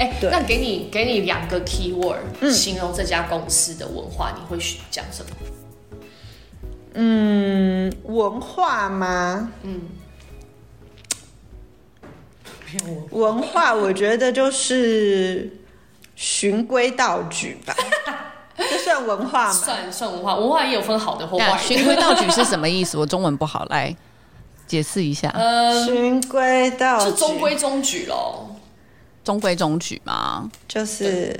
哎，对那给你给你两个 keyword 形容这家公司的文化，你会讲什么？嗯，文化吗？嗯，文化，我觉得就是循规蹈矩吧。这算文化吗？算算文化，文化也有分好的或坏的。循规蹈矩是什么意思？我中文不好，来解释一下。呃，循规蹈矩就中规中矩咯。中规中矩吗？就是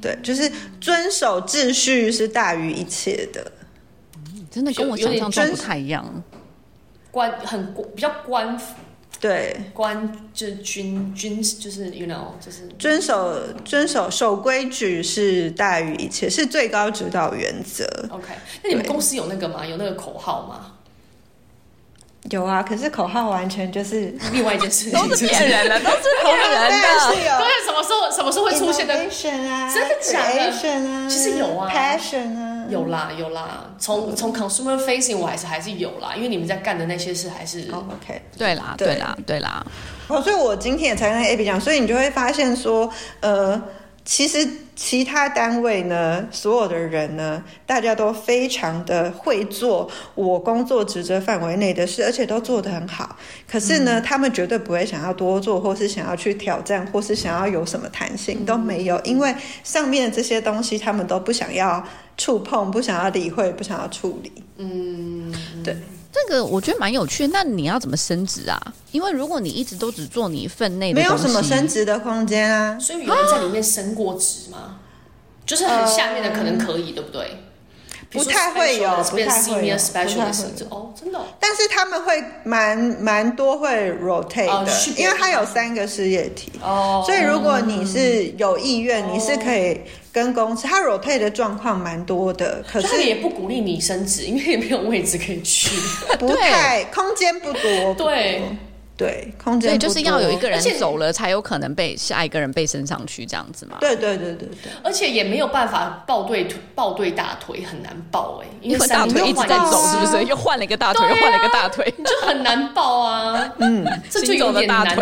对，就是遵守秩序是大于一切的。真的跟我想象中不太一样。官很比较官，对，官就是军军就是 you know 就是遵守遵守守规矩是大于一切，是最高指导原则。OK，那你们公司有那个吗？有那个口号吗？有啊，可是口号完全就是另外一件事情，都是骗人的，都是骗人的。是有，对，什么时候什么时候会出现的？啊，真的假的啊，其实有啊，passion 啊，有啦有啦。从从 consumer facing 我还是还是有啦，因为你们在干的那些事还是 OK。对啦对啦对啦。哦，所以我今天也才跟 Abby 讲，所以你就会发现说，呃。其实其他单位呢，所有的人呢，大家都非常的会做我工作职责范围内的事，而且都做得很好。可是呢，嗯、他们绝对不会想要多做，或是想要去挑战，或是想要有什么弹性都没有，因为上面的这些东西他们都不想要触碰，不想要理会，不想要处理。嗯，对。这个我觉得蛮有趣的，那你要怎么升职啊？因为如果你一直都只做你分内的，没有什么升职的空间啊。所以有人在里面升过职吗？啊、就是很下面的可能可以，对不对？不太会有，不太会有。哦，真的、哦。但是他们会蛮蛮多会 rotate 的，哦、因为它有三个事业体。哦。所以如果你是有意愿，哦、你是可以跟公司，他 rotate 的状况蛮多的。可是也不鼓励你升职，因为也没有位置可以去，不太空间不多。对。对，空间就是要有一个人走了，才有可能被下一个人被升上去这样子嘛。对对对对对，而且也没有办法抱对抱对大腿，很难抱哎，因为大腿一直在走，是不是？又换了一个大腿，又换了一个大腿，就很难抱啊。嗯，这就有点难。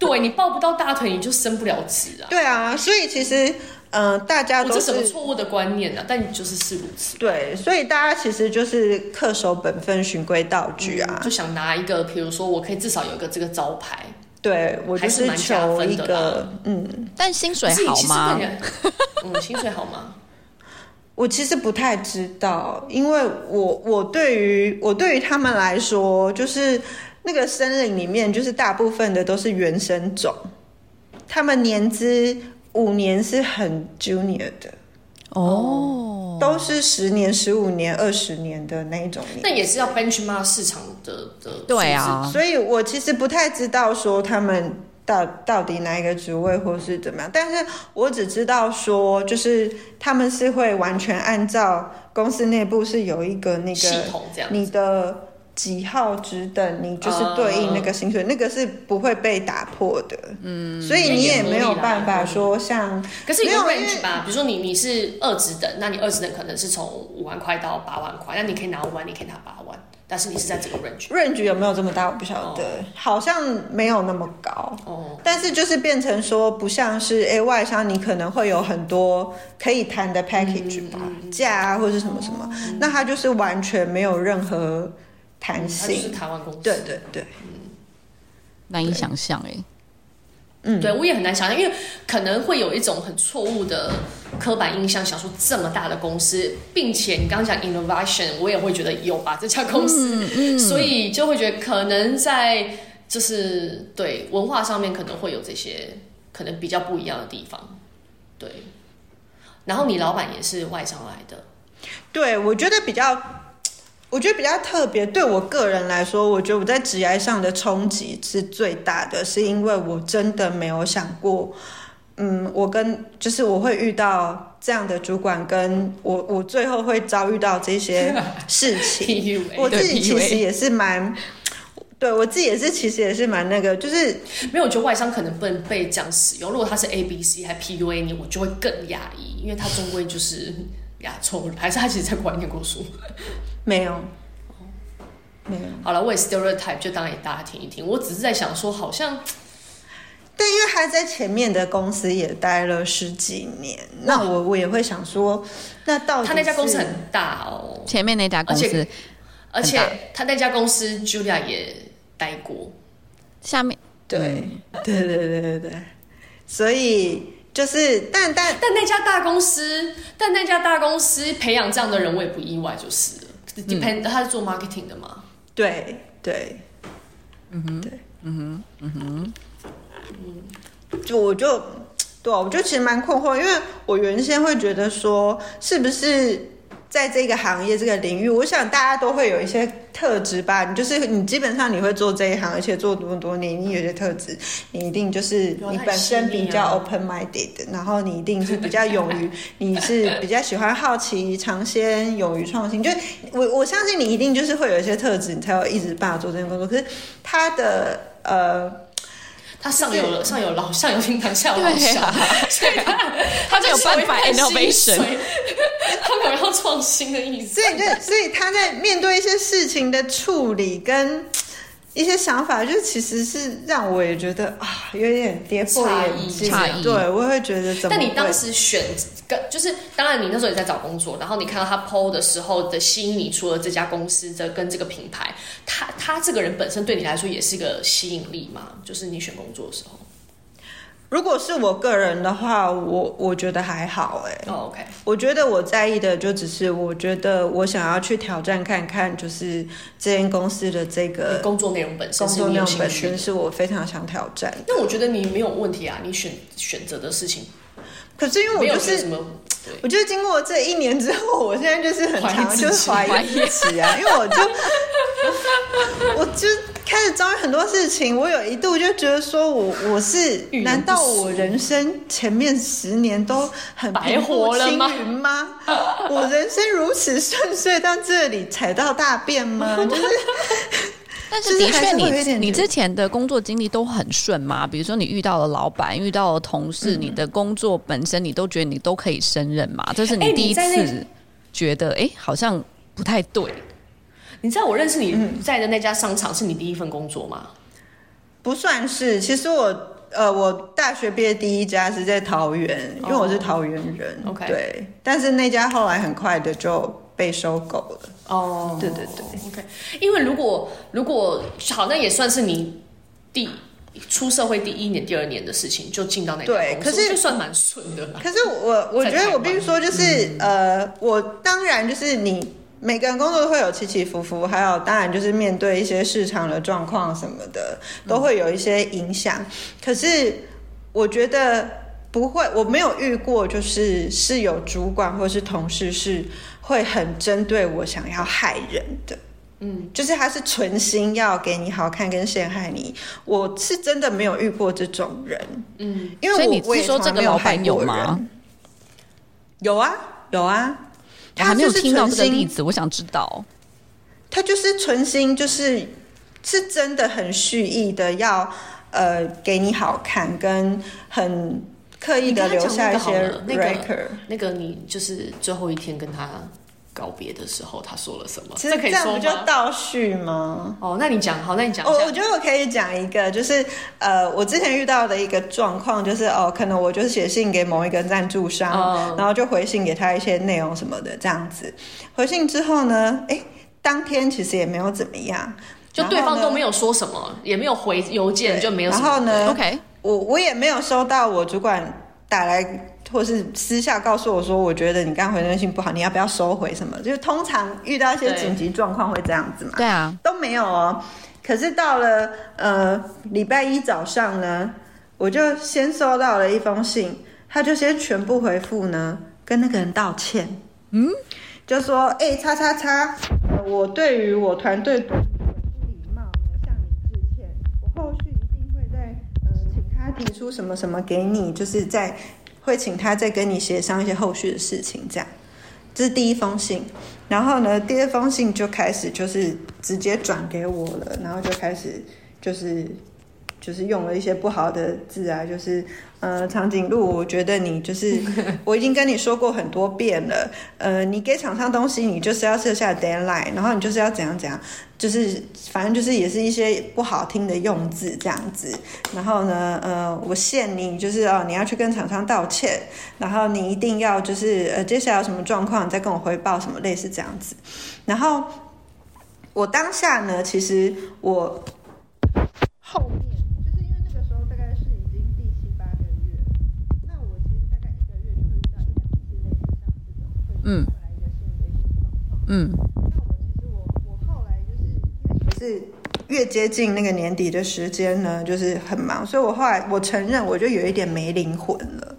对，你抱不到大腿，你就升不了职啊。对啊，所以其实。嗯、呃，大家都是什么错误的观念呢、啊？但你就是是如此。对，所以大家其实就是恪守本分、循规蹈矩啊、嗯，就想拿一个，比如说我可以至少有一个这个招牌。对，我就是求一个，嗯，但薪水好吗？嗯，薪水好吗？我其实不太知道，因为我我对于我对于他们来说，就是那个森林里面，就是大部分的都是原生种，他们年资。五年是很 junior 的哦，都是十年、十五年、二十年的那一种。那也是要 benchmark 市场的的。对啊，所以我其实不太知道说他们到到底哪一个职位或是怎么样，但是我只知道说，就是他们是会完全按照公司内部是有一个那个系统这样，你的。几号职等，你就是对应那个薪水，uh, 那个是不会被打破的。嗯，所以你也没有办法说像，可是有 range 吧？比如说你你是二职等，那你二职等可能是从五万块到八万块，那你可以拿五万，你可以拿八万，但是你是在这个 range。range 有没有这么大？我不晓得，oh. 好像没有那么高。哦，oh. 但是就是变成说，不像是哎外商，你可能会有很多可以谈的 package 吧，价、嗯、啊或者是什么什么，嗯、那它就是完全没有任何。弹性，是台湾公司。对对对，嗯，难以想象哎。嗯，对我也很难想象，因为可能会有一种很错误的刻板印象，想说这么大的公司，并且你刚刚讲 innovation，我也会觉得有吧这家公司，嗯嗯，所以就会觉得可能在就是对文化上面可能会有这些可能比较不一样的地方。对，然后你老板也是外商来的，对我觉得比较。我觉得比较特别，对我个人来说，我觉得我在职业上的冲击是最大的，是因为我真的没有想过，嗯，我跟就是我会遇到这样的主管，跟我我最后会遭遇到这些事情，我自己其实也是蛮，对我自己也是其实也是蛮那个，就是没有，我觉得外商可能不能被这样使用，如果他是 A B C 还 PUA 你，我就会更压抑，因为他终归就是。亚洲还是他其实在国外念过书？没有，没有。好了，我也 stereotype 就当给大家听一听。我只是在想说，好像但因为他在前面的公司也待了十几年，那我我也会想说，那到底他那家公司很大哦，前面那家公司，而且，而且他那家公司 Julia 也待过，下面对、嗯、对对对对对，所以就是但但但那家大公司，但那家大公司培养这样的人，我也不意外，就是了。Depend，、嗯、他是做 marketing 的嘛？对对，嗯哼，对，嗯哼，嗯哼。嗯，就我就对，我就其实蛮困惑，因为我原先会觉得说，是不是在这个行业这个领域，我想大家都会有一些特质吧。你就是你基本上你会做这一行，而且做这么多年，你有些特质，你一定就是你本身比较 open minded，然后你一定是比较勇于，你是比较喜欢好奇、尝鲜、勇于创新。就我我相信你一定就是会有一些特质，你才有一直办法做这件工作。可是他的呃。他上有了上有老上有厅堂下有老小，啊、所以他他就有办法 innovation，他可能要创新的意思。所以对，所以他在面对一些事情的处理跟。一些想法，就其实是让我也觉得啊，有点跌破眼镜。差异，对，我会觉得怎么？但你当时选跟就是，当然你那时候也在找工作，然后你看到他 PO 的时候的吸引你，除了这家公司的跟这个品牌，他他这个人本身对你来说也是一个吸引力嘛？就是你选工作的时候。如果是我个人的话，我我觉得还好哎。哦，OK。我觉得我在意的就只是，我觉得我想要去挑战看看，就是这间公司的这个工作内容本身，工作内容本身是我非常想挑战。那我觉得你没有问题啊，你选选择的事情。可是因为我就是我觉得经过这一年之后，我现在就是很常就是怀疑自己啊，因为我就 我就。开始遭遇很多事情，我有一度就觉得说我，我我是难道我人生前面十年都很平步青云吗？我人生如此顺遂到这里踩到大便吗？就是，但是的确你你之前的工作经历都很顺吗？比如说你遇到了老板，遇到了同事，嗯、你的工作本身你都觉得你都可以胜任嘛？这是你第一次觉得哎、欸，好像不太对。你知道我认识你在的那家商场是你第一份工作吗？嗯、不算是，其实我呃，我大学毕业第一家是在桃园，因为我是桃园人。OK，、oh, 对，但是那家后来很快的就被收购了。哦，oh, 对对对，OK。因为如果如果好，那也算是你第出社会第一年、第二年的事情就进到那家公司，可是就算蛮顺的。可是我我觉得我必须说，就是、嗯、呃，我当然就是你。每个人工作都会有起起伏伏，还有当然就是面对一些市场的状况什么的，都会有一些影响。嗯、可是我觉得不会，我没有遇过，就是是有主管或是同事是会很针对我，想要害人的。嗯，就是他是存心要给你好看跟陷害你。我是真的没有遇过这种人。嗯，因为我，所以你是说这个老板有吗？有啊，有啊。他还没有听到这个例子，我想知道。他就是存心，就是是真的很蓄意的要呃给你好看，跟很刻意的留下一些 record。那个你就是最后一天跟他告别的时候，他说了什么？其实这样不就倒叙吗？哦，那你讲好，那你讲。我我觉得我可以讲一个，就是呃，我之前遇到的一个状况，就是哦，可能我就是写信给某一个赞助商，哦、然后就回信给他一些内容什么的，这样子。回信之后呢，哎，当天其实也没有怎么样，就对方都没有说什么，也没有回邮件，就没有什么。然后呢，OK，我我也没有收到我主管打来。或是私下告诉我说，我觉得你刚回那信不好，你要不要收回什么？就是通常遇到一些紧急状况会这样子嘛。对啊，都没有哦。可是到了呃礼拜一早上呢，我就先收到了一封信，他就先全部回复呢，跟那个人道歉。嗯，就说哎，叉叉叉，我对于我团队提出什么什么给你，就是在。会请他再跟你协商一些后续的事情，这样，这是第一封信。然后呢，第二封信就开始就是直接转给我了，然后就开始就是就是用了一些不好的字啊，就是呃，长颈鹿，我觉得你就是 我已经跟你说过很多遍了，呃，你给厂商东西，你就是要设下 deadline，然后你就是要怎样怎样，就是反正就是也是一些不好听的用字这样子，然后呢，呃，我限你就是哦，你要去跟厂商道歉，然后你一定要就是呃，接下来有什么状况你再跟我汇报什么类似这样子，然后我当下呢，其实我后面。嗯，嗯，那我其实我我后来就是因为是越接近那个年底的时间呢，就是很忙，所以我后来我承认我就有一点没灵魂了，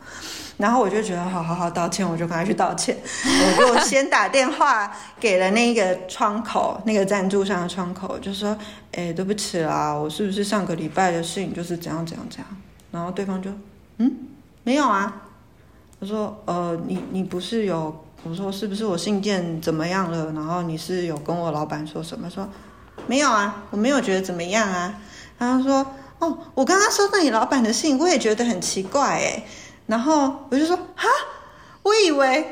然后我就觉得好好好道歉，我就赶快去道歉，我就先打电话给了那个窗口，那个赞助商的窗口，就说，哎，对不起啦，我是不是上个礼拜的事情就是怎样怎样怎样？然后对方就，嗯，没有啊，我说，呃，你你不是有。我说是不是我信件怎么样了？然后你是有跟我老板说什么？说没有啊，我没有觉得怎么样啊。然后说哦，我刚刚收到你老板的信，我也觉得很奇怪诶。然后我就说哈，我以为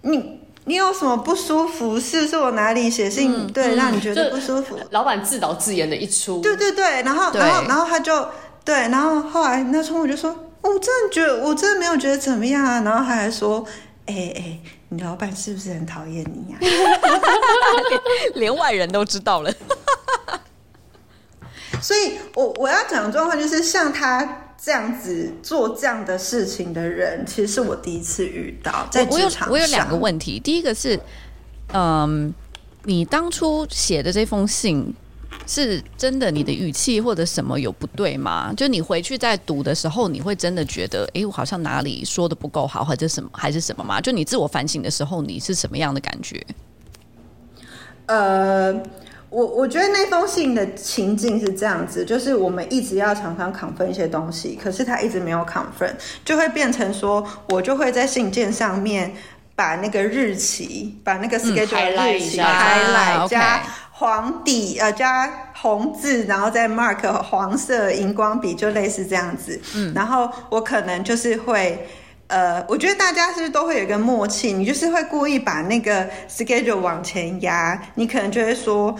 你你有什么不舒服？是不是我哪里写信、嗯、对、嗯、让你觉得不舒服？老板自导自演的一出。对对对，然后然后然后他就对，然后后来那时我就说，我真的觉得我真的没有觉得怎么样啊。然后他还说，哎哎。你老板是不是很讨厌你呀、啊？连外人都知道了。所以我我要讲的状况就是，像他这样子做这样的事情的人，其实是我第一次遇到。在职场上，我有两个问题。第一个是，嗯，你当初写的这封信。是真的，你的语气或者什么有不对吗？就你回去再读的时候，你会真的觉得，哎、欸，我好像哪里说的不够好，或者什么还是什么吗？就你自我反省的时候，你是什么样的感觉？呃，我我觉得那封信的情境是这样子，就是我们一直要常常 confirm 一些东西，可是他一直没有 confirm，就会变成说，我就会在信件上面把那个日期，把那个 schedule 的日期 highlight 加。黄底呃加红字，然后再 mark 黄色荧光笔，就类似这样子。嗯，然后我可能就是会，呃，我觉得大家是不是都会有一个默契？你就是会故意把那个 schedule 往前压，你可能就会说。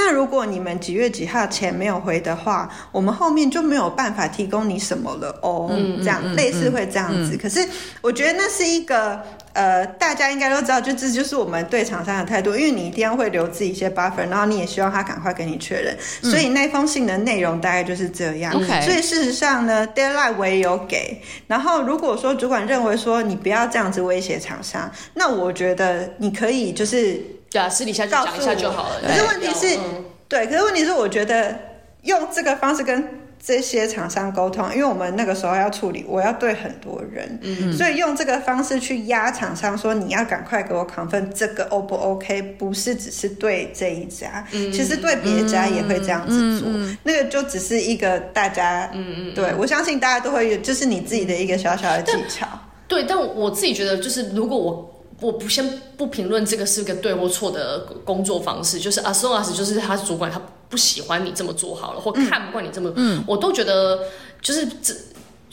那如果你们几月几号前没有回的话，我们后面就没有办法提供你什么了哦。嗯、这样、嗯、类似会这样子、嗯。可是我觉得那是一个呃，大家应该都知道，就这就是我们对厂商的态度，因为你一定要会留自己一些 buffer，然后你也希望他赶快跟你确认、嗯。所以那封信的内容大概就是这样。Okay. 所以事实上呢，deadline 我也有给。然后如果说主管认为说你不要这样子威胁厂商，那我觉得你可以就是。对啊，私底下就讲一下就好了。可是问题是，嗯、对，可是问题是，我觉得用这个方式跟这些厂商沟通，因为我们那个时候要处理，我要对很多人，嗯，所以用这个方式去压厂商，说你要赶快给我 confirm 这个 O 不 OK，不是只是对这一家，嗯、其实对别家也会这样子做，嗯、那个就只是一个大家，嗯嗯，对我相信大家都会有，就是你自己的一个小小的技巧。对，但我自己觉得，就是如果我。我不先不评论这个是个对或错的工作方式，就是 as long as 就是他主管他不喜欢你这么做好了，或看不惯你这么，嗯，我都觉得就是这，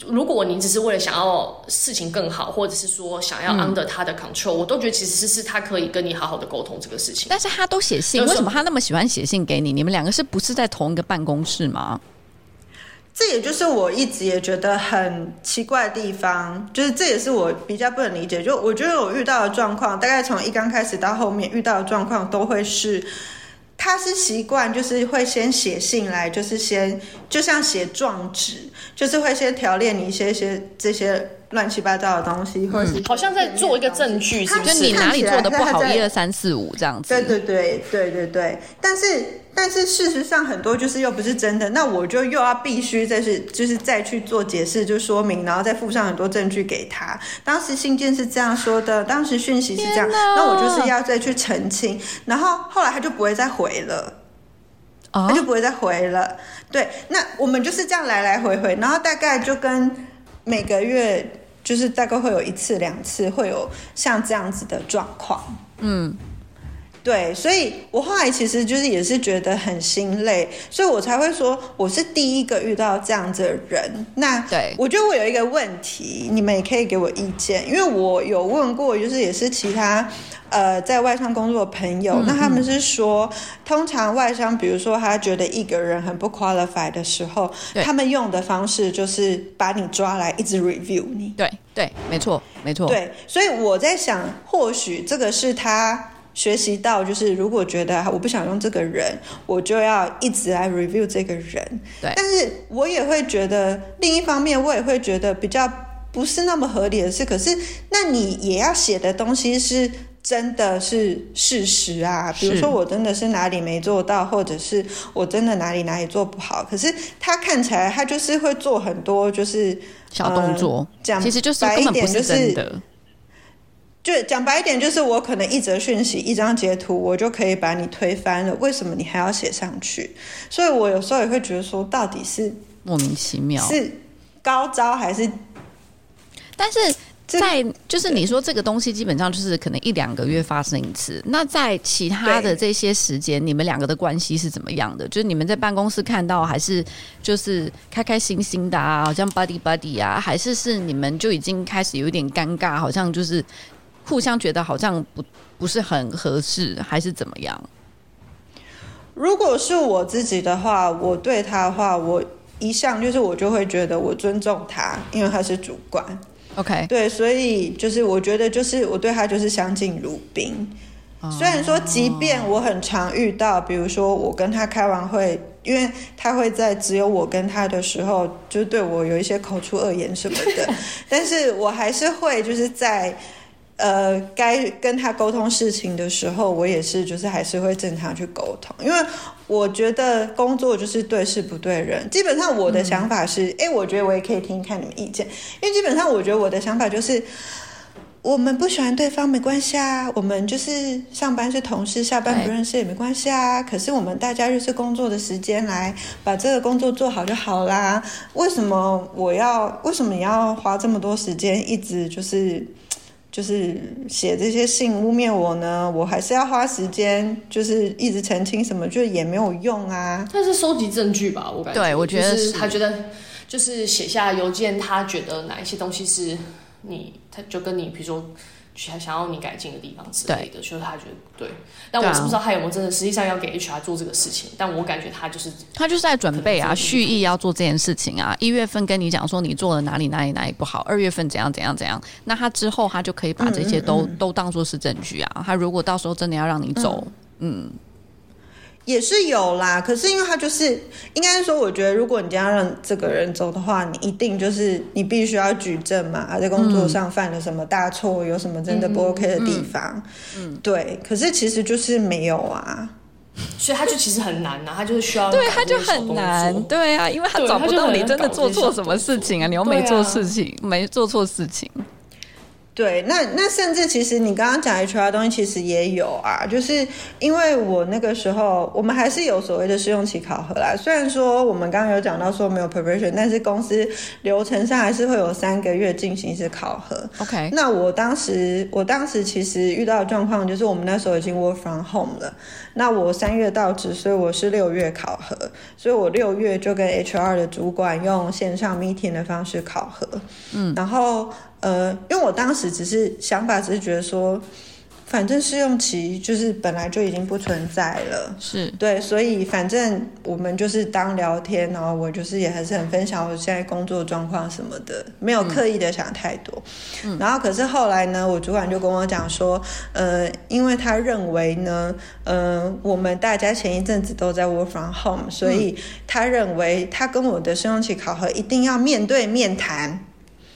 如果你只是为了想要事情更好，或者是说想要 under 他的 control，嗯，我都觉得其实是是他可以跟你好好的沟通这个事情。但是他都写信，为什么他那么喜欢写信给你？你们两个是不是在同一个办公室吗？这也就是我一直也觉得很奇怪的地方，就是这也是我比较不能理解。就我觉得我遇到的状况，大概从一刚开始到后面遇到的状况，都会是他是习惯，就是会先写信来，就是先就像写状纸，就是会先条列你一些些这些乱七八糟的东西，或者是好像在做一个证据，是不是？你哪里做的不好，一二三四五这样子。对对对对对对，但是。但是事实上很多就是又不是真的，那我就又要必须再是就是再去做解释，就说明，然后再附上很多证据给他。当时信件是这样说的，当时讯息是这样，那我就是要再去澄清。然后后来他就不会再回了，他就不会再回了。对，那我们就是这样来来回回，然后大概就跟每个月就是大概会有一次两次会有像这样子的状况，嗯。对，所以我后来其实就是也是觉得很心累，所以我才会说我是第一个遇到这样子的人。那对，我觉得我有一个问题，你们也可以给我意见，因为我有问过，就是也是其他呃在外商工作的朋友，嗯、那他们是说，通常外商比如说他觉得一个人很不 qualified 的时候，他们用的方式就是把你抓来一直 review 你。对对，没错没错。对，所以我在想，或许这个是他。学习到就是，如果觉得我不想用这个人，我就要一直来 review 这个人。对，但是我也会觉得，另一方面我也会觉得比较不是那么合理的是，可是那你也要写的东西是真的是事实啊。比如说我真的是哪里没做到，或者是我真的哪里哪里做不好，可是他看起来他就是会做很多就是小动作，这样、呃、其实就是根本不是真的。就讲白一点，就是我可能一则讯息、一张截图，我就可以把你推翻了。为什么你还要写上去？所以我有时候也会觉得说，到底是莫名其妙，是高招还是？但是在就是你说这个东西，基本上就是可能一两个月发生一次。那在其他的这些时间，你们两个的关系是怎么样的？就是你们在办公室看到，还是就是开开心心的啊，好像 buddy buddy 啊，还是是你们就已经开始有一点尴尬，好像就是。互相觉得好像不不是很合适，还是怎么样？如果是我自己的话，我对他的话，我一向就是我就会觉得我尊重他，因为他是主管。OK，对，所以就是我觉得就是我对他就是相敬如宾。Oh. 虽然说，即便我很常遇到，比如说我跟他开完会，因为他会在只有我跟他的时候，就对我有一些口出恶言什么的，但是我还是会就是在。呃，该跟他沟通事情的时候，我也是，就是还是会正常去沟通，因为我觉得工作就是对事不对人。基本上我的想法是，哎、嗯，我觉得我也可以听看你们意见，因为基本上我觉得我的想法就是，我们不喜欢对方没关系啊，我们就是上班是同事，下班不认识也没关系啊。可是我们大家就是工作的时间来把这个工作做好就好啦。为什么我要？为什么你要花这么多时间一直就是？就是写这些信污蔑我呢，我还是要花时间，就是一直澄清什么，就也没有用啊。但是收集证据吧，我感觉。对，我觉得是，是他觉得就是写下邮件，他觉得哪一些东西是你，他就跟你，比如说。想想要你改进的地方之类的，就是他觉得对，但我是不知道他有没有真的实际上要给 HR 做这个事情，但我感觉他就是他就是在准备啊，蓄意要做这件事情啊。一月份跟你讲说你做了哪里哪里哪里不好，二月份怎样怎样怎样，那他之后他就可以把这些都嗯嗯嗯都当做是证据啊。他如果到时候真的要让你走，嗯。嗯也是有啦，可是因为他就是应该说，我觉得如果你要让这个人走的话，你一定就是你必须要举证嘛，他在工作上犯了什么大错，有什么真的不 OK 的地方，嗯，嗯对。可是其实就是没有啊，所以他就其实很难啊，他就是需要对，他就很难，对啊，因为他找不到你真的做错什么事情啊，你又没做事情，没做错事情。对，那那甚至其实你刚刚讲 HR 的东西其实也有啊，就是因为我那个时候我们还是有所谓的试用期考核啦。虽然说我们刚刚有讲到说没有 preparation，但是公司流程上还是会有三个月进行一次考核。OK，那我当时我当时其实遇到的状况就是我们那时候已经 work from home 了。那我三月到职，所以我是六月考核，所以我六月就跟 HR 的主管用线上 meeting 的方式考核。嗯，然后。呃，因为我当时只是想法，只是觉得说，反正试用期就是本来就已经不存在了，是对，所以反正我们就是当聊天，然后我就是也还是很分享我现在工作状况什么的，没有刻意的想太多。嗯，然后可是后来呢，我主管就跟我讲说，呃，因为他认为呢，呃，我们大家前一阵子都在 work from home，所以他认为他跟我的试用期考核一定要面对面谈。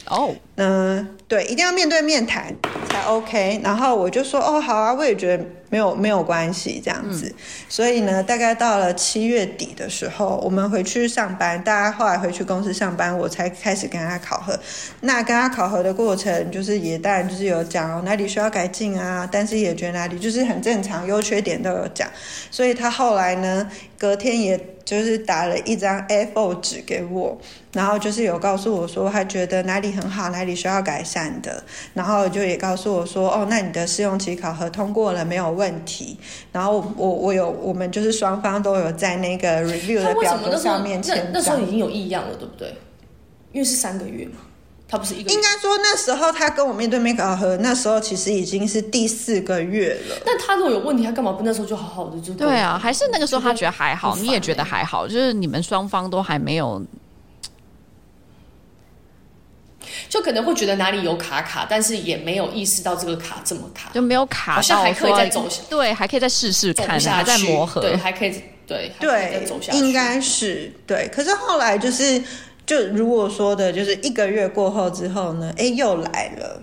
哦、oh.，嗯，对，一定要面对面谈才 OK。然后我就说，哦，好啊，我也觉得没有没有关系这样子。嗯、所以呢，大概到了七月底的时候，我们回去上班，大家后来回去公司上班，我才开始跟他考核。那跟他考核的过程，就是也当然就是有讲哦哪里需要改进啊，但是也觉得哪里就是很正常，优缺点都有讲。所以他后来呢，隔天也就是打了一张 A4 纸给我。然后就是有告诉我说，他觉得哪里很好，哪里里需要改善的，然后就也告诉我说，哦，那你的试用期考核通过了没有问题，然后我我有我们就是双方都有在那个 review 的表格上面签，那时候已经有异样了，对不对？因为是三个月嘛。他不是一个，应该说那时候他跟我面对面考核，那时候其实已经是第四个月了。但他如果有问题，他干嘛不那时候就好好的就对啊？还是那个时候他觉得还好，你也觉得还好，就是你们双方都还没有，就可能会觉得哪里有卡卡，但是也没有意识到这个卡这么卡，就没有卡，好像还可以再走，对，还可以再试试看，还在磨合，对，还可以，对，对，走下去，应该是对。可是后来就是。就如果说的，就是一个月过后之后呢，哎，又来了。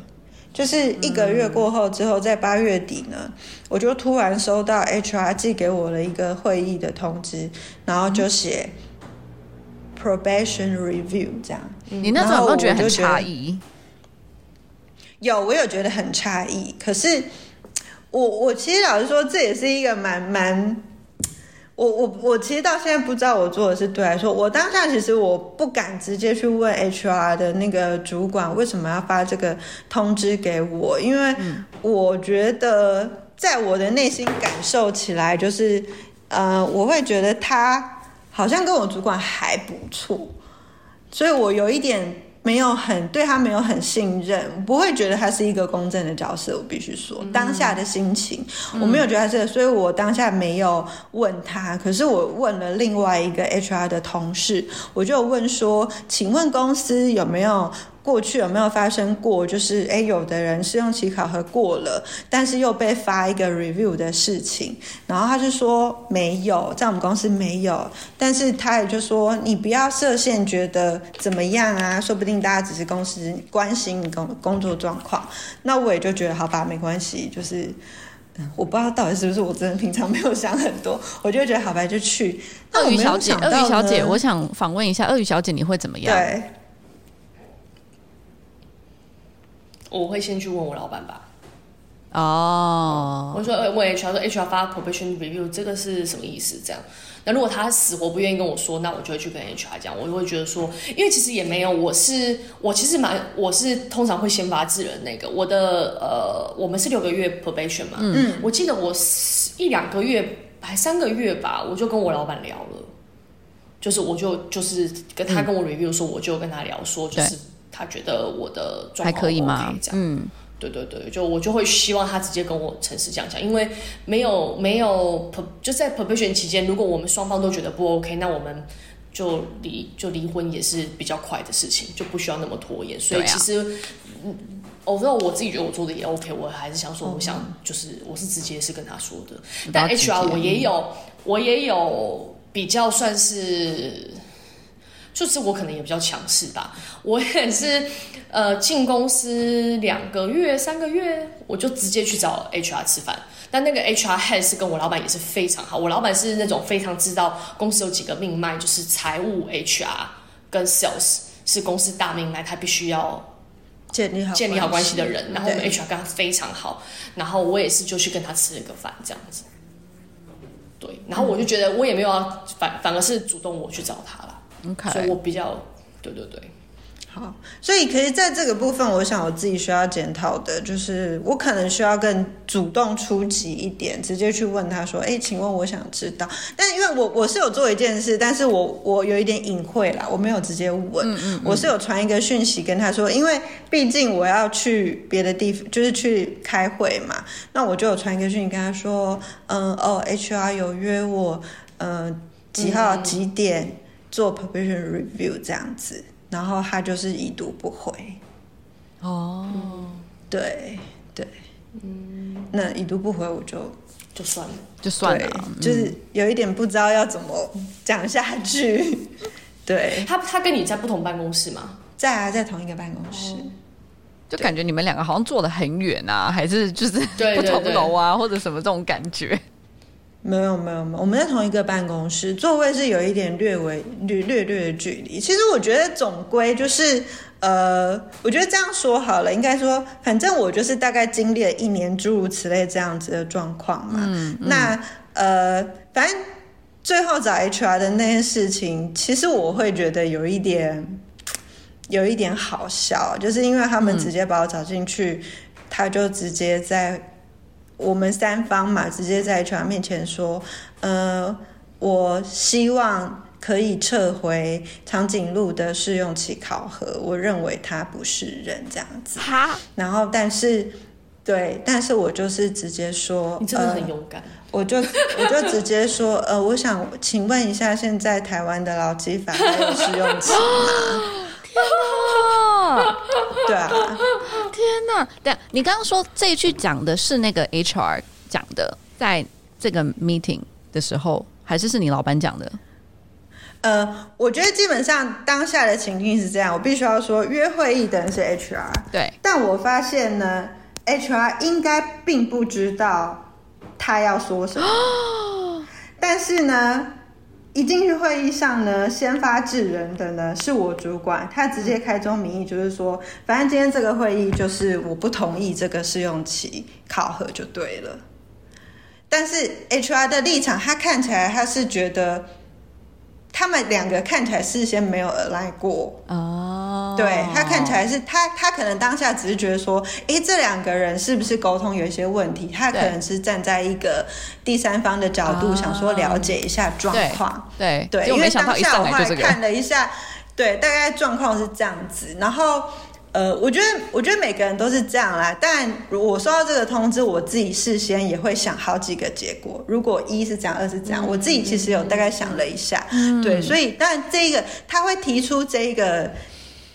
就是一个月过后之后，在八月底呢，我就突然收到 HR 寄给我的一个会议的通知，然后就写 probation review 这样。你那时候有没有觉得很诧异？有，我有觉得很诧异。可是我我其实老实说，这也是一个蛮蛮。我我我其实到现在不知道我做的是对还是错。我当下其实我不敢直接去问 HR 的那个主管为什么要发这个通知给我，因为我觉得在我的内心感受起来，就是呃，我会觉得他好像跟我主管还不错，所以我有一点。没有很对他没有很信任，不会觉得他是一个公正的角色。我必须说，当下的心情，我没有觉得他是，所以我当下没有问他。可是我问了另外一个 HR 的同事，我就问说：“请问公司有没有？”过去有没有发生过？就是诶，有的人试用期考核过了，但是又被发一个 review 的事情，然后他就说没有，在我们公司没有。但是他也就说，你不要设限，觉得怎么样啊？说不定大家只是公司关心你工工作状况。那我也就觉得好吧，没关系。就是我不知道到底是不是我真的平常没有想很多，我就觉得好吧，就去。鳄鱼小姐，鳄鱼小姐，我想访问一下，鳄鱼小姐你会怎么样？对。我会先去问我老板吧。哦、oh.，我说问 HR 说 HR 发 probation review 这个是什么意思？这样，那如果他死活不愿意跟我说，那我就会去跟 HR 讲。我就会觉得说，因为其实也没有，我是我其实蛮我是通常会先发制人那个。我的呃，我们是六个月 probation 嘛，嗯，我记得我一两个月还三个月吧，我就跟我老板聊了，就是我就就是跟他跟我 review 说，我就跟他聊说，就是。他觉得我的状况 OK，还可以吗？这样，嗯，对对对，就我就会希望他直接跟我诚实讲讲，因为没有没有就在 probation 期间，如果我们双方都觉得不 OK，那我们就离就离婚也是比较快的事情，就不需要那么拖延。所以其实，嗯，我知道我自己觉得我做的也 OK，我还是想说，我想就是我是直接是跟他说的，但 HR 我也有我也有比较算是。就是我可能也比较强势吧，我也是，呃，进公司两个月、三个月，我就直接去找 HR 吃饭。但那个 HR head 是跟我老板也是非常好，我老板是那种非常知道公司有几个命脉，就是财务、HR 跟 sales 是公司大命脉，他必须要建立好建立好关系的人。然后我们 HR 跟他非常好，然后我也是就去跟他吃了个饭这样子。对，然后我就觉得我也没有要反，反而是主动我去找他了。Okay. 所以我比较，对对对，好，所以可是在这个部分，我想我自己需要检讨的，就是我可能需要更主动出击一点，直接去问他说：“哎，请问我想知道。”但因为我 我是有做一件事，但是我我有一点隐晦啦，我没有直接问，嗯嗯嗯，我是有传一个讯息跟他说，因为毕竟我要去别的地方，就是去开会嘛，那我就有传一个讯息跟他说：“嗯，哦，HR 有约我，嗯，几号几点？”嗯做 provision review 这样子，然后他就是已读不回。哦，对对，嗯，那已读不回我就就算了，就算了，就是有一点不知道要怎么讲下去。对，他他跟你在不同办公室吗？在啊，在同一个办公室，就感觉你们两个好像坐得很远啊，还是就是 不同楼啊，或者什么这种感觉。没有没有没有，我们在同一个办公室，座位是有一点略微略略略的距离。其实我觉得总归就是，呃，我觉得这样说好了，应该说，反正我就是大概经历了一年诸如此类这样子的状况嘛。嗯，嗯。那呃，反正最后找 HR 的那件事情，其实我会觉得有一点。有一点好笑，就是因为他们直接把我找进去，嗯、他就直接在我们三方嘛，直接在全面前说，呃，我希望可以撤回长颈鹿的试用期考核，我认为他不是人这样子。哈，然后但是对，但是我就是直接说，你真的很勇敢。呃我就我就直接说，呃，我想请问一下，现在台湾的劳基法还有试用期吗？天哪！对啊，对，你刚刚说这一句讲的是那个 HR 讲的，在这个 meeting 的时候，还是是你老板讲的？呃，我觉得基本上当下的情境是这样，我必须要说，约会议的人是 HR，对，但我发现呢，HR 应该并不知道。他要说什么？但是呢，一进去会议上呢，先发制人的呢是我主管，他直接开宗明义就是说，反正今天这个会议就是我不同意这个试用期考核就对了。但是 HR 的立场，他看起来他是觉得。他们两个看起来事先没有 align 过哦，oh. 对，他看起来是他他可能当下只是觉得说，哎，这两个人是不是沟通有一些问题？他可能是站在一个第三方的角度，想说了解一下状况。对对，因为当下我还看了一下，对，大概状况是这样子，然后。呃，我觉得，我觉得每个人都是这样啦。但我收到这个通知，我自己事先也会想好几个结果。如果一是这样，二是这样，嗯、我自己其实有大概想了一下，嗯、对，所以但这个他会提出这个。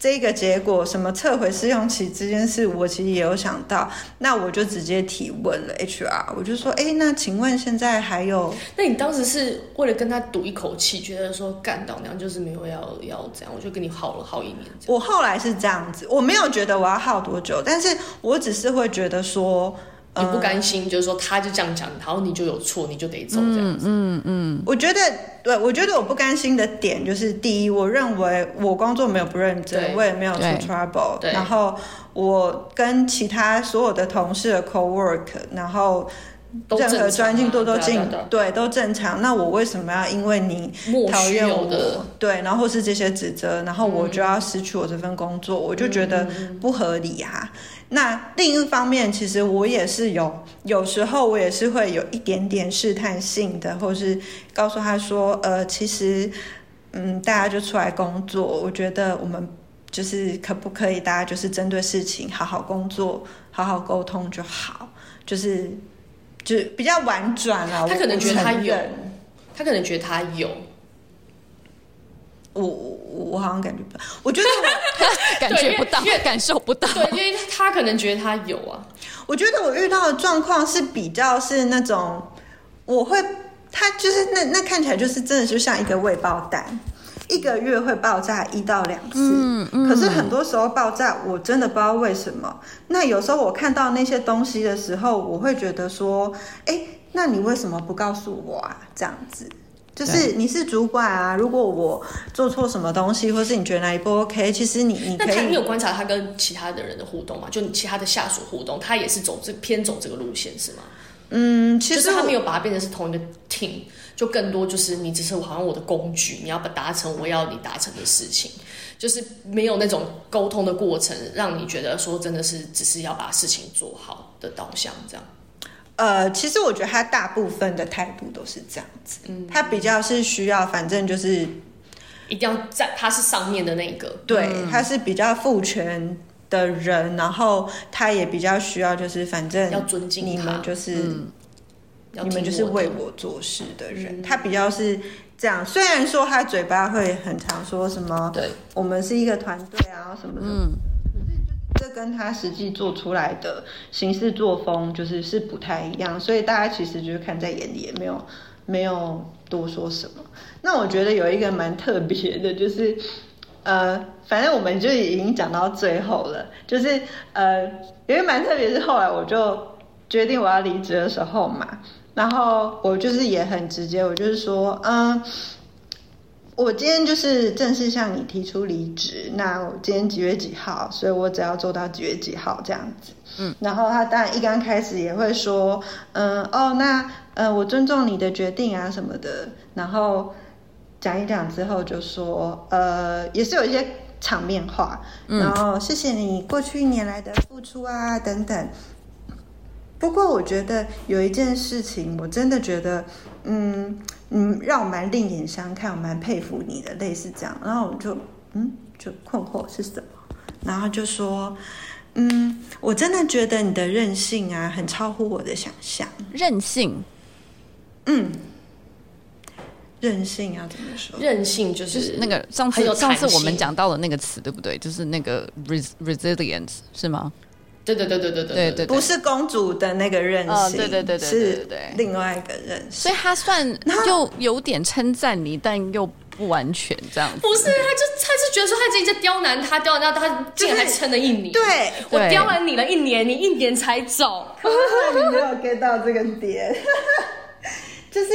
这个结果什么撤回试用期这件事，我其实也有想到，那我就直接提问了 HR，我就说，哎，那请问现在还有？那你当时是为了跟他赌一口气，觉得说干到娘就是没有要要这样，我就跟你耗了好一年。我后来是这样子，我没有觉得我要耗多久，但是我只是会觉得说。你不甘心，嗯、就是说他就这样讲，然后你就有错，你就得走这样子。嗯嗯，嗯我觉得，对，我觉得我不甘心的点就是，第一，我认为我工作没有不认真，我也没有出 trouble，对。然后我跟其他所有的同事的 co-work，然后任何专进度都进，对，都正常。那我为什么要因为你讨厌我，对，然后是这些指责，然后我就要失去我这份工作？嗯、我就觉得不合理啊。那另一方面，其实我也是有，有时候我也是会有一点点试探性的，或是告诉他说，呃，其实，嗯，大家就出来工作，我觉得我们就是可不可以，大家就是针对事情好好工作，好好沟通就好，就是就比较婉转了。他可能觉得他有，他可能觉得他有。我我我好像感觉不到，我觉得我 感觉不到，越感受不到。对，因为他可能觉得他有啊。我觉得我遇到的状况是比较是那种，我会他就是那那看起来就是真的就像一个未爆弹，一个月会爆炸一到两次。嗯嗯。可是很多时候爆炸，我真的不知道为什么。那有时候我看到那些东西的时候，我会觉得说，哎，那你为什么不告诉我啊？这样子。就是你是主管啊，如果我做错什么东西，或是你觉得哪里不 OK，其实你你可以。那他你有观察他跟其他的人的互动吗？就其他的下属互动，他也是走这偏走这个路线是吗？嗯，其实他没有把它变成是同一个 team，就更多就是你只是好像我的工具，你要把达成我要你达成的事情，就是没有那种沟通的过程，让你觉得说真的是只是要把事情做好的导向这样。呃，其实我觉得他大部分的态度都是这样子，嗯，他比较是需要，反正就是一定要在他是上面的那一个，对，嗯、他是比较父权的人，然后他也比较需要，就是反正要尊敬你们，就是、嗯、你们就是为我做事的人，嗯、他比较是这样。虽然说他嘴巴会很常说什么，对，我们是一个团队啊，什么什么。嗯这跟他实际做出来的行事作风就是是不太一样，所以大家其实就是看在眼里，也没有没有多说什么。那我觉得有一个蛮特别的，就是呃，反正我们就已经讲到最后了，就是呃，因为蛮特别，是后来我就决定我要离职的时候嘛，然后我就是也很直接，我就是说，嗯。我今天就是正式向你提出离职，那我今天几月几号？所以我只要做到几月几号这样子。嗯，然后他当然一刚开始也会说，嗯，哦，那呃，我尊重你的决定啊什么的。然后讲一讲之后就说，呃，也是有一些场面话，然后谢谢你过去一年来的付出啊等等。不过我觉得有一件事情，我真的觉得，嗯嗯，让我蛮另眼相看，我蛮佩服你的，类似这样。然后我就嗯，就困惑是什么？然后就说，嗯，我真的觉得你的任性啊，很超乎我的想象。任性，嗯，韧性啊怎么说？任性就是，就是那个上次上次我们讲到的那个词，对不对？就是那个 res resilience 是吗？对对对对对对对，不是公主的那个任性，哦、对对对对，是另外一个任性，所以他算又有点称赞你，但又不完全这样子。不是，他就他是觉得说他自己在刁难他，刁难他，他竟然还撑了一年。对，我刁难你了一年，你一年才走，你没有 get 到这个点，就是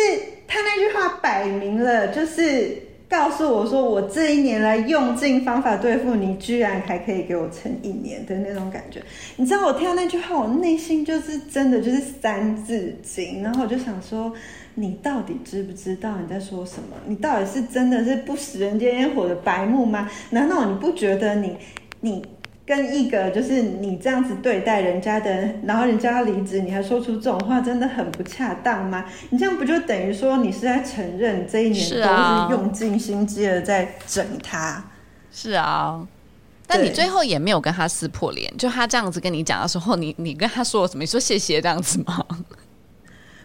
他那句话摆明了就是。告诉我说，我这一年来用尽方法对付你，居然还可以给我撑一年的那种感觉。你知道我听到那句话，我内心就是真的就是三字经。然后我就想说，你到底知不知道你在说什么？你到底是真的是不食人间烟火的白目吗？难道你不觉得你你？跟一个就是你这样子对待人家的，然后人家要离职，你还说出这种话，真的很不恰当吗？你这样不就等于说你是在承认这一年都是用尽心机的在整他？是啊，但你最后也没有跟他撕破脸，就他这样子跟你讲的时候，你你跟他说了什么？你说谢谢这样子吗？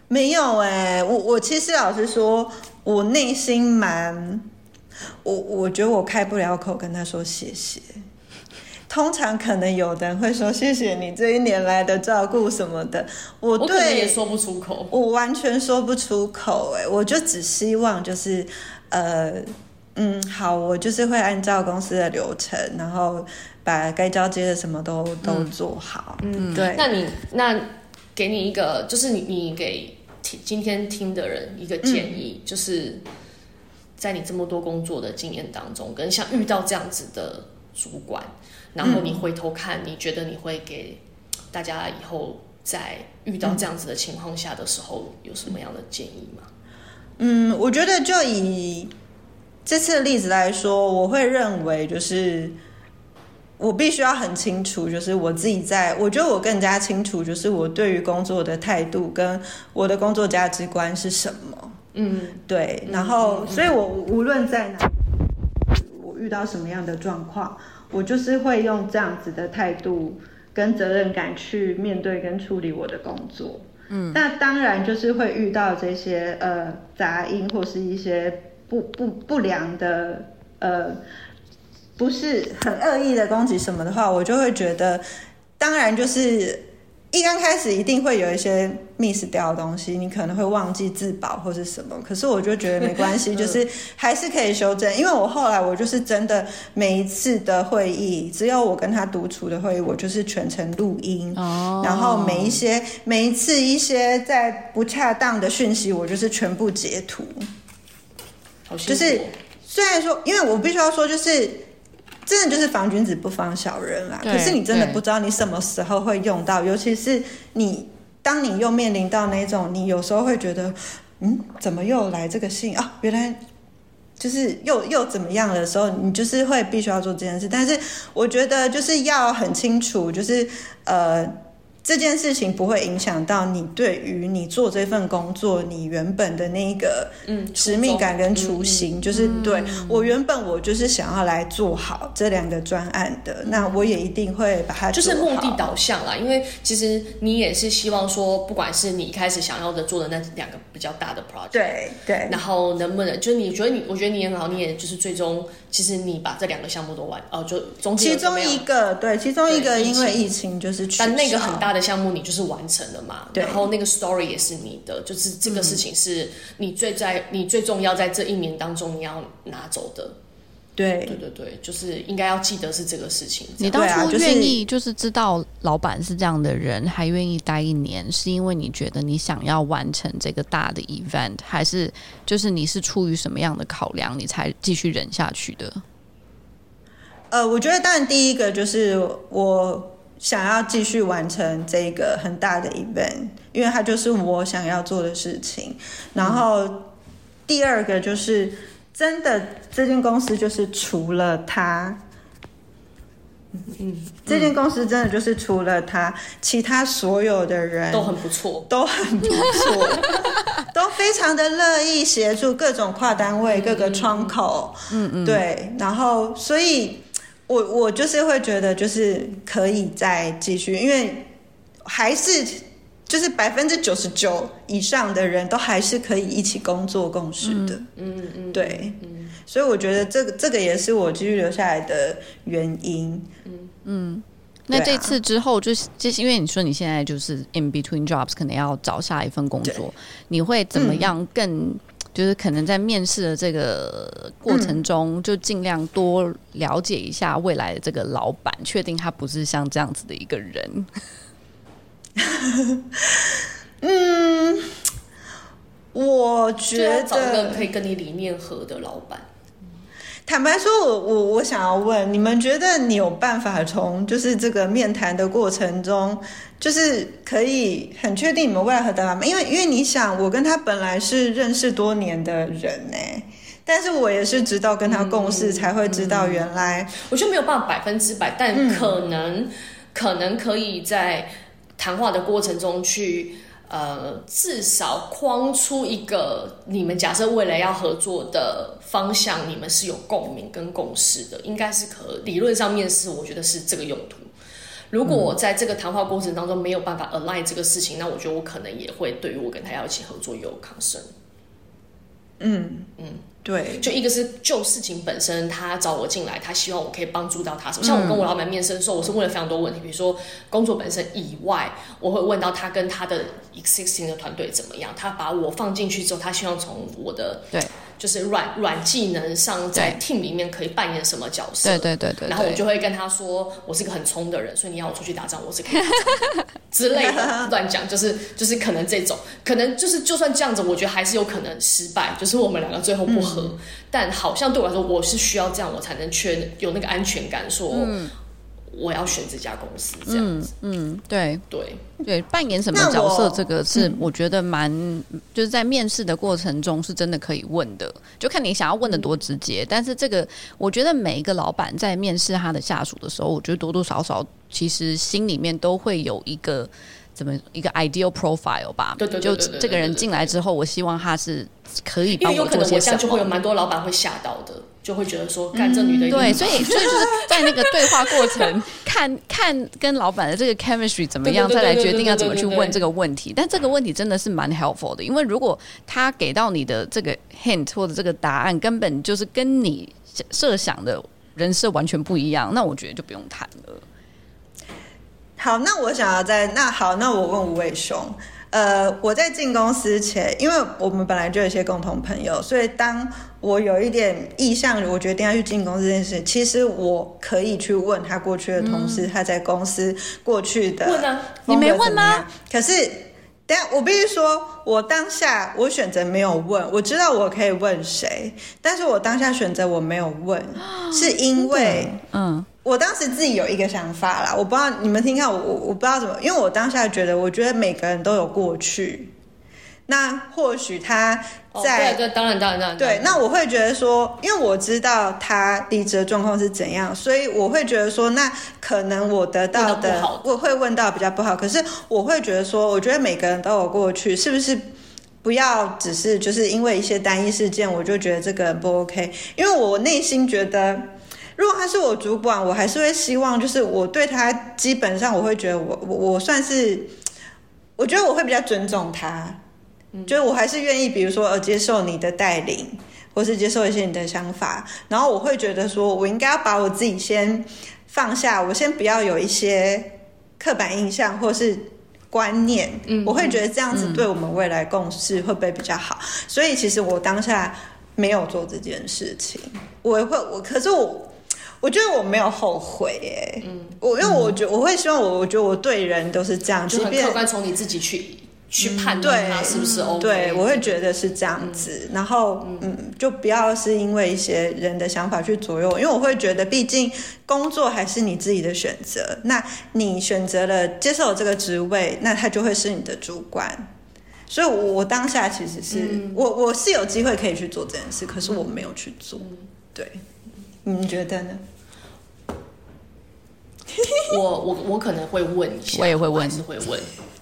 没有哎、欸，我我其实老实说，我内心蛮，我我觉得我开不了口跟他说谢谢。通常可能有的人会说谢谢你这一年来的照顾什么的，我对我也说不出口，我完全说不出口哎，我就只希望就是呃嗯好，我就是会按照公司的流程，然后把该交接的什么都、嗯、都做好。嗯，对。那你那给你一个，就是你你给听今天听的人一个建议，嗯、就是在你这么多工作的经验当中，跟像遇到这样子的主管。然后你回头看，你觉得你会给大家以后在遇到这样子的情况下的时候有什么样的建议吗？嗯，我觉得就以这次的例子来说，我会认为就是我必须要很清楚，就是我自己在，我觉得我更加清楚，就是我对于工作的态度跟我的工作价值观是什么。嗯，对。然后，所以我无论在哪，我遇到什么样的状况。我就是会用这样子的态度跟责任感去面对跟处理我的工作，嗯，那当然就是会遇到这些呃杂音或是一些不不不良的呃不是很恶意的攻击什么的话，我就会觉得，当然就是。一刚开始一定会有一些 miss 掉的东西，你可能会忘记自保或是什么，可是我就觉得没关系，就是还是可以修正。因为我后来我就是真的每一次的会议，只要我跟他独处的会议，我就是全程录音，然后每一些每一次一些在不恰当的讯息，我就是全部截图。就是虽然说，因为我必须要说，就是。真的就是防君子不防小人啦，可是你真的不知道你什么时候会用到，尤其是你当你又面临到那种，你有时候会觉得，嗯，怎么又来这个信啊？原来就是又又怎么样的时候，你就是会必须要做这件事。但是我觉得就是要很清楚，就是呃。这件事情不会影响到你对于你做这份工作你原本的那个嗯使命感跟初心，就是对我原本我就是想要来做好这两个专案的，那我也一定会把它。就是目的导向啦，因为其实你也是希望说，不管是你一开始想要的做的那两个比较大的 project，对对，然后能不能就是你觉得你，我觉得你很好，你也就是最终其实你把这两个项目都完哦，就中其中一个对，其中一个因为疫情就是但那个很大。的项目你就是完成了嘛，对，然后那个 story 也是你的，就是这个事情是你最在、嗯、你最重要在这一年当中你要拿走的，对对对对，就是应该要记得是这个事情。你当初愿意就是知道老板是这样的人，还愿意待一年，是因为你觉得你想要完成这个大的 event，还是就是你是出于什么样的考量，你才继续忍下去的？呃，我觉得当然第一个就是我。想要继续完成这个很大的 event，因为它就是我想要做的事情。然后第二个就是真的，这间公司就是除了他嗯，这间公司真的就是除了他，其他所有的人都很不错，都很不错，都非常的乐意协助各种跨单位、各个窗口。嗯嗯，对，然后所以我我就是会觉得就是可以再继续，因为还是就是百分之九十九以上的人都还是可以一起工作共事的。嗯嗯，嗯，对。所以我觉得这个这个也是我继续留下来的原因。嗯嗯，那这次之后就是就是因为你说你现在就是 in between jobs，可能要找下一份工作，你会怎么样更、嗯、就是可能在面试的这个过程中，就尽量多了解一下未来的这个老板，确定他不是像这样子的一个人。嗯，我觉得找一个可以跟你理念合的老板。坦白说，我我我想要问你们，觉得你有办法从就是这个面谈的过程中，就是可以很确定你们未来合得来吗？因为因为你想，我跟他本来是认识多年的人呢，但是我也是直到跟他共事才会知道，原来、嗯嗯、我就没有办法百分之百，但可能、嗯、可能可以在谈话的过程中去。呃，至少框出一个你们假设未来要合作的方向，你们是有共鸣跟共识的，应该是可理论上面是，我觉得是这个用途。如果我在这个谈话过程当中没有办法 align 这个事情，那我觉得我可能也会对于我跟他要一起合作有 concern。嗯嗯。对，就一个是就事情本身，他找我进来，他希望我可以帮助到他什么。像我跟我老板面试的时候，我是问了非常多问题，比如说工作本身以外，我会问到他跟他的 existing 的团队怎么样。他把我放进去之后，他希望从我的对。就是软软技能上，在 team 里面可以扮演什么角色？对对对对。然后我就会跟他说，我是个很冲的人，所以你要我出去打仗，我是可以 之类的乱讲，就是就是可能这种，可能就是就算这样子，我觉得还是有可能失败，就是我们两个最后不合。嗯、但好像对我来说，我是需要这样，我才能确有那个安全感，说。嗯我要选这家公司，这样子，嗯，嗯对对对，扮演什么角色，这个是我觉得蛮，嗯、就是在面试的过程中是真的可以问的，就看你想要问的多直接。嗯、但是这个，我觉得每一个老板在面试他的下属的时候，我觉得多多少少其实心里面都会有一个怎么一个 ideal profile 吧？对对对，就这个人进来之后，我希望他是可以帮我做些什么。就会有蛮多老板会吓到的，就会觉得说，干这女的对，所以所以就是 在那个对话过程，看看跟老板的这个 chemistry 怎么样，再来决定要怎么去问这个问题。但这个问题真的是蛮 helpful 的，因为如果他给到你的这个 hint 或者这个答案根本就是跟你设想的人设完全不一样，那我觉得就不用谈了。好，那我想要在那好，那我问吴伟雄。呃，我在进公司前，因为我们本来就有一些共同朋友，所以当我有一点意向，我决定要去进公司这件事，其实我可以去问他过去的同事，嗯、他在公司过去的问呢？你没问吗？可是，等下我必须说，我当下我选择没有问，我知道我可以问谁，但是我当下选择我没有问，是因为嗯。我当时自己有一个想法啦，我不知道你们听看我，我我不知道怎么，因为我当下觉得，我觉得每个人都有过去，那或许他在，哦、对，对，当然当然当然，对，那我会觉得说，因为我知道他离职的状况是怎样，所以我会觉得说，那可能我得到的，我会问到比较不好，可是我会觉得说，我觉得每个人都有过去，是不是不要只是就是因为一些单一事件，我就觉得这个不 OK，因为我内心觉得。如果他是我主管，我还是会希望，就是我对他基本上，我会觉得我我我算是，我觉得我会比较尊重他，嗯，就是我还是愿意，比如说呃接受你的带领，或是接受一些你的想法，然后我会觉得说我应该要把我自己先放下，我先不要有一些刻板印象或是观念，嗯，我会觉得这样子对我们未来共事会不会比较好？所以其实我当下没有做这件事情，我会我可是我。我觉得我没有后悔耶，嗯，我因为我觉得我会希望我，我觉得我对人都是这样，就很客观从你自己去去判断他是不是 OK，对，我会觉得是这样子，然后嗯，就不要是因为一些人的想法去左右，因为我会觉得，毕竟工作还是你自己的选择，那你选择了接受这个职位，那他就会是你的主管，所以我，我当下其实是我我是有机会可以去做这件事，可是我没有去做，对，你觉得呢？我我我可能会问一下，我也会问，是会问。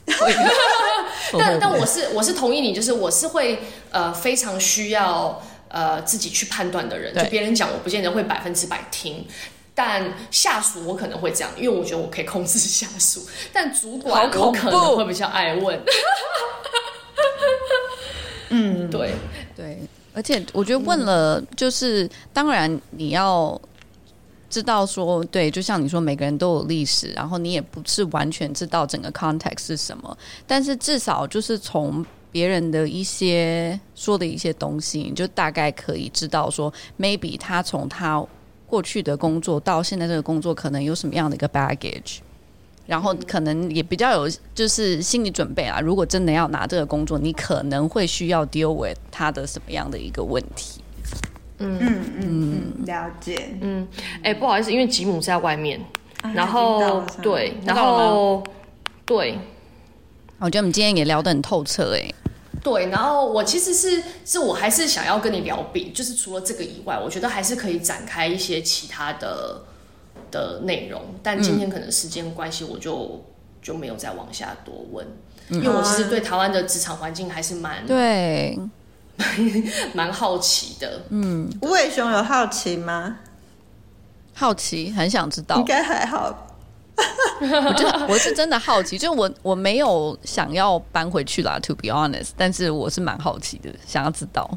但但我是我是同意你，就是我是会呃非常需要呃自己去判断的人，就别人讲我不见得会百分之百听。但下属我可能会这样，因为我觉得我可以控制 下属。但主管我可能会比较爱问。嗯，对。对，而且我觉得问了，就是、嗯、当然你要知道说，对，就像你说，每个人都有历史，然后你也不是完全知道整个 context 是什么，但是至少就是从别人的一些说的一些东西，你就大概可以知道说，maybe 他从他。过去的工作到现在这个工作，可能有什么样的一个 baggage，然后可能也比较有就是心理准备啊。如果真的要拿这个工作，你可能会需要 deal with 他的什么样的一个问题。嗯嗯嗯，了解。嗯，哎、欸，不好意思，因为吉姆在外面，啊、然后对，然后对，我觉得我们今天也聊得很透彻，哎。对，然后我其实是是我还是想要跟你聊，比就是除了这个以外，我觉得还是可以展开一些其他的的内容。但今天可能时间关系，我就、嗯、就没有再往下多问，嗯、因为我其实对台湾的职场环境还是蛮对，蛮好奇的。嗯，无尾熊有好奇吗？好奇，很想知道。应该还好。我就我是真的好奇，就我我没有想要搬回去啦，to be honest，但是我是蛮好奇的，想要知道。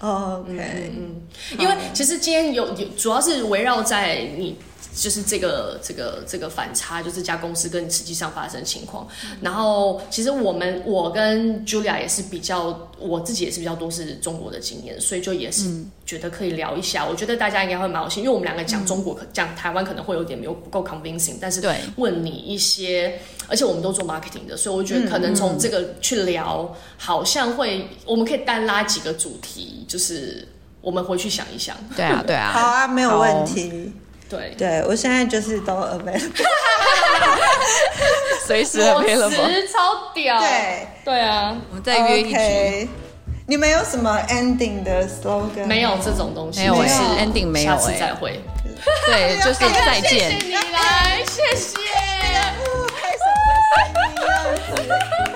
Oh, OK，嗯，因为其实今天有有主要是围绕在你。就是这个这个这个反差，就是这家公司跟实际上发生的情况。然后，其实我们我跟 Julia 也是比较，我自己也是比较多是中国的经验，所以就也是觉得可以聊一下。我觉得大家应该会蛮有兴趣，因为我们两个讲中国，讲台湾可能会有点没有不够 convincing，但是问你一些，而且我们都做 marketing 的，所以我觉得可能从这个去聊，好像会我们可以单拉几个主题，就是我们回去想一想。对啊，对啊，好啊，没有问题。对对，我现在就是都 available，随时 available，超屌。对对啊，我们在约一局。你们有什么 ending 的 slogan？没有这种东西，没有 ending，没有，下次再会。对，就是再见。谢谢你来，谢谢。